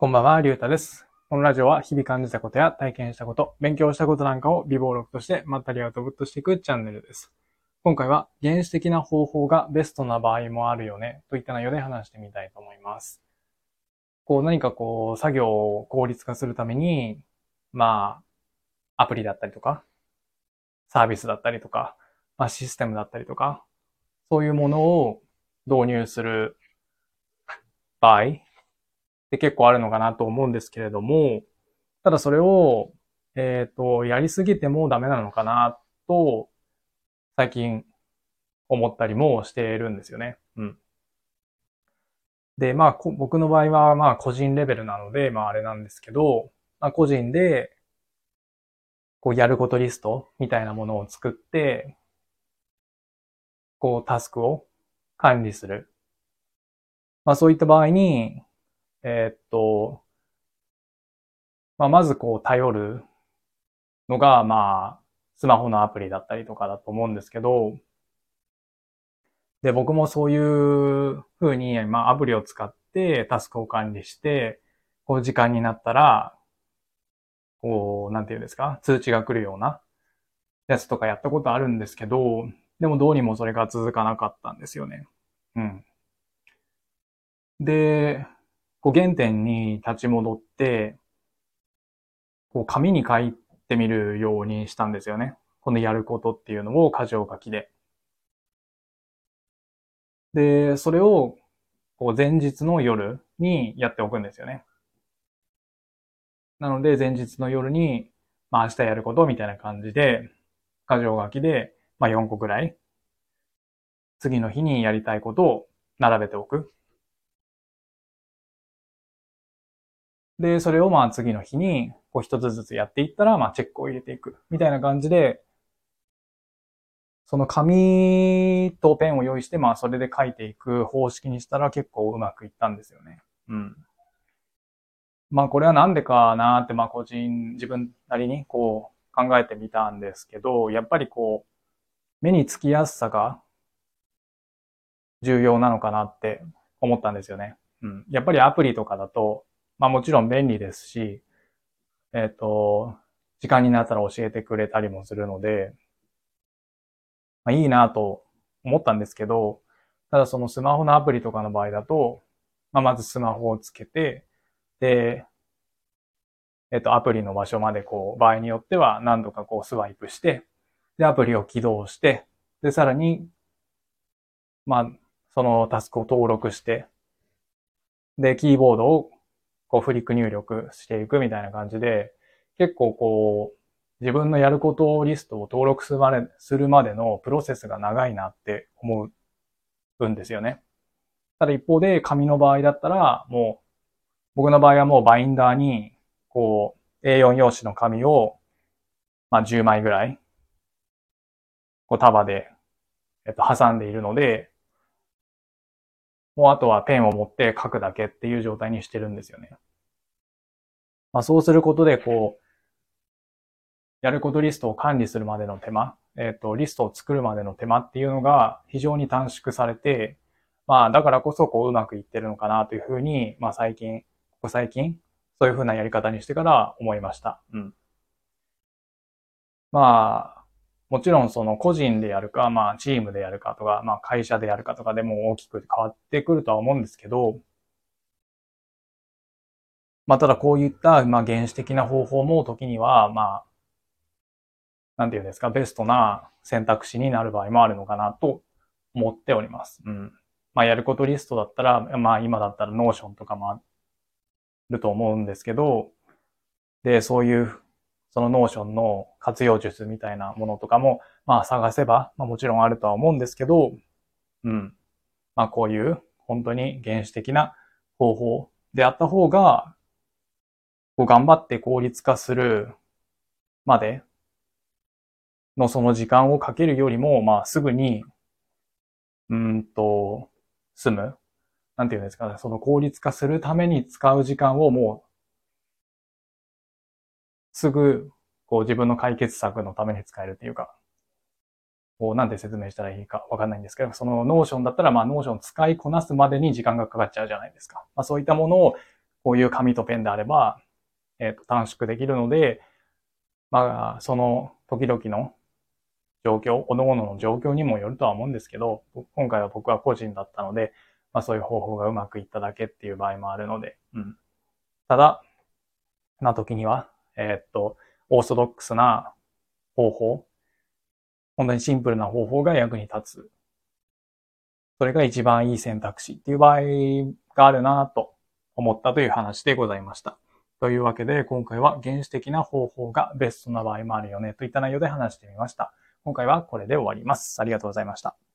こんばんは、りゅうたです。このラジオは日々感じたことや体験したこと、勉強したことなんかを微暴録としてまったりアウトプットしていくチャンネルです。今回は原始的な方法がベストな場合もあるよねといった内容で話してみたいと思います。こう何かこう作業を効率化するために、まあ、アプリだったりとか、サービスだったりとか、まあシステムだったりとか、そういうものを導入する場合って結構あるのかなと思うんですけれども、ただそれを、えっ、と、やりすぎてもダメなのかなと、最近思ったりもしているんですよね。うん。で、まあ、僕の場合は、まあ、個人レベルなので、まあ、あれなんですけど、まあ、個人で、こう、やることリストみたいなものを作って、こう、タスクを管理する。まあ、そういった場合に、えーっと、まあ、まずこう頼るのが、まあ、スマホのアプリだったりとかだと思うんですけど、で、僕もそういう風に、まあ、アプリを使ってタスクを管理して、こう時間になったら、こう、なんていうんですか、通知が来るようなやつとかやったことあるんですけど、でもどうにもそれが続かなかったんですよね。うん。で、こう原点に立ち戻って、こう紙に書いてみるようにしたんですよね。このやることっていうのを箇条書きで。で、それをこう前日の夜にやっておくんですよね。なので前日の夜に、まあ明日やることみたいな感じで、箇条書きで、まあ4個くらい、次の日にやりたいことを並べておく。で、それをまあ次の日に、こう一つずつやっていったら、まあチェックを入れていく。みたいな感じで、その紙とペンを用意して、まあそれで書いていく方式にしたら結構うまくいったんですよね。うん。まあこれはなんでかなって、まあ個人、自分なりにこう考えてみたんですけど、やっぱりこう、目につきやすさが重要なのかなって思ったんですよね。うん。やっぱりアプリとかだと、まあもちろん便利ですし、えっ、と、時間になったら教えてくれたりもするので、まあいいなと思ったんですけど、ただそのスマホのアプリとかの場合だと、まあまずスマホをつけて、で、えっ、と、アプリの場所までこう、場合によっては何度かこうスワイプして、で、アプリを起動して、で、さらに、まあ、そのタスクを登録して、で、キーボードをこうフリック入力していくみたいな感じで、結構こう、自分のやることリストを登録するまで、するまでのプロセスが長いなって思うんですよね。ただ一方で紙の場合だったら、もう、僕の場合はもうバインダーに、こう、A4 用紙の紙を、まあ10枚ぐらい、こう束で、えっと、挟んでいるので、もうあとはペンを持って書くだけっていう状態にしてるんですよね。まあそうすることで、こう、やることリストを管理するまでの手間、えっ、と、リストを作るまでの手間っていうのが非常に短縮されて、まあだからこそこううまくいってるのかなというふうに、まあ最近、ここ最近、そういうふうなやり方にしてから思いました。うん。まあ、もちろんその個人でやるか、まあチームでやるかとか、まあ会社でやるかとかでも大きく変わってくるとは思うんですけど、まあただこういった、まあ原始的な方法も時には、まあ、なんていうんですか、ベストな選択肢になる場合もあるのかなと思っております。うん。まあやることリストだったら、まあ今だったら Notion とかもあると思うんですけど、で、そういうその Notion の活用術みたいなものとかも、まあ探せば、まあもちろんあるとは思うんですけど、うん。まあこういう本当に原始的な方法であった方が、こう頑張って効率化するまでのその時間をかけるよりも、まあすぐに、うんと、済む。なんていうんですかね、その効率化するために使う時間をもうすぐ、こう自分の解決策のために使えるっていうか、こうなんて説明したらいいかわかんないんですけど、その Notion だったら、まあ Notion 使いこなすまでに時間がかかっちゃうじゃないですか。まあそういったものをこういう紙とペンであれば、えっ、と、短縮できるので、まあ、その時々の状況、各々の状況にもよるとは思うんですけど、今回は僕は個人だったので、まあそういう方法がうまくいっただけっていう場合もあるので、うん。ただ、な時には、えー、っと、オーソドックスな方法、本当にシンプルな方法が役に立つ。それが一番いい選択肢っていう場合があるなと思ったという話でございました。というわけで、今回は原始的な方法がベストな場合もあるよねといった内容で話してみました。今回はこれで終わります。ありがとうございました。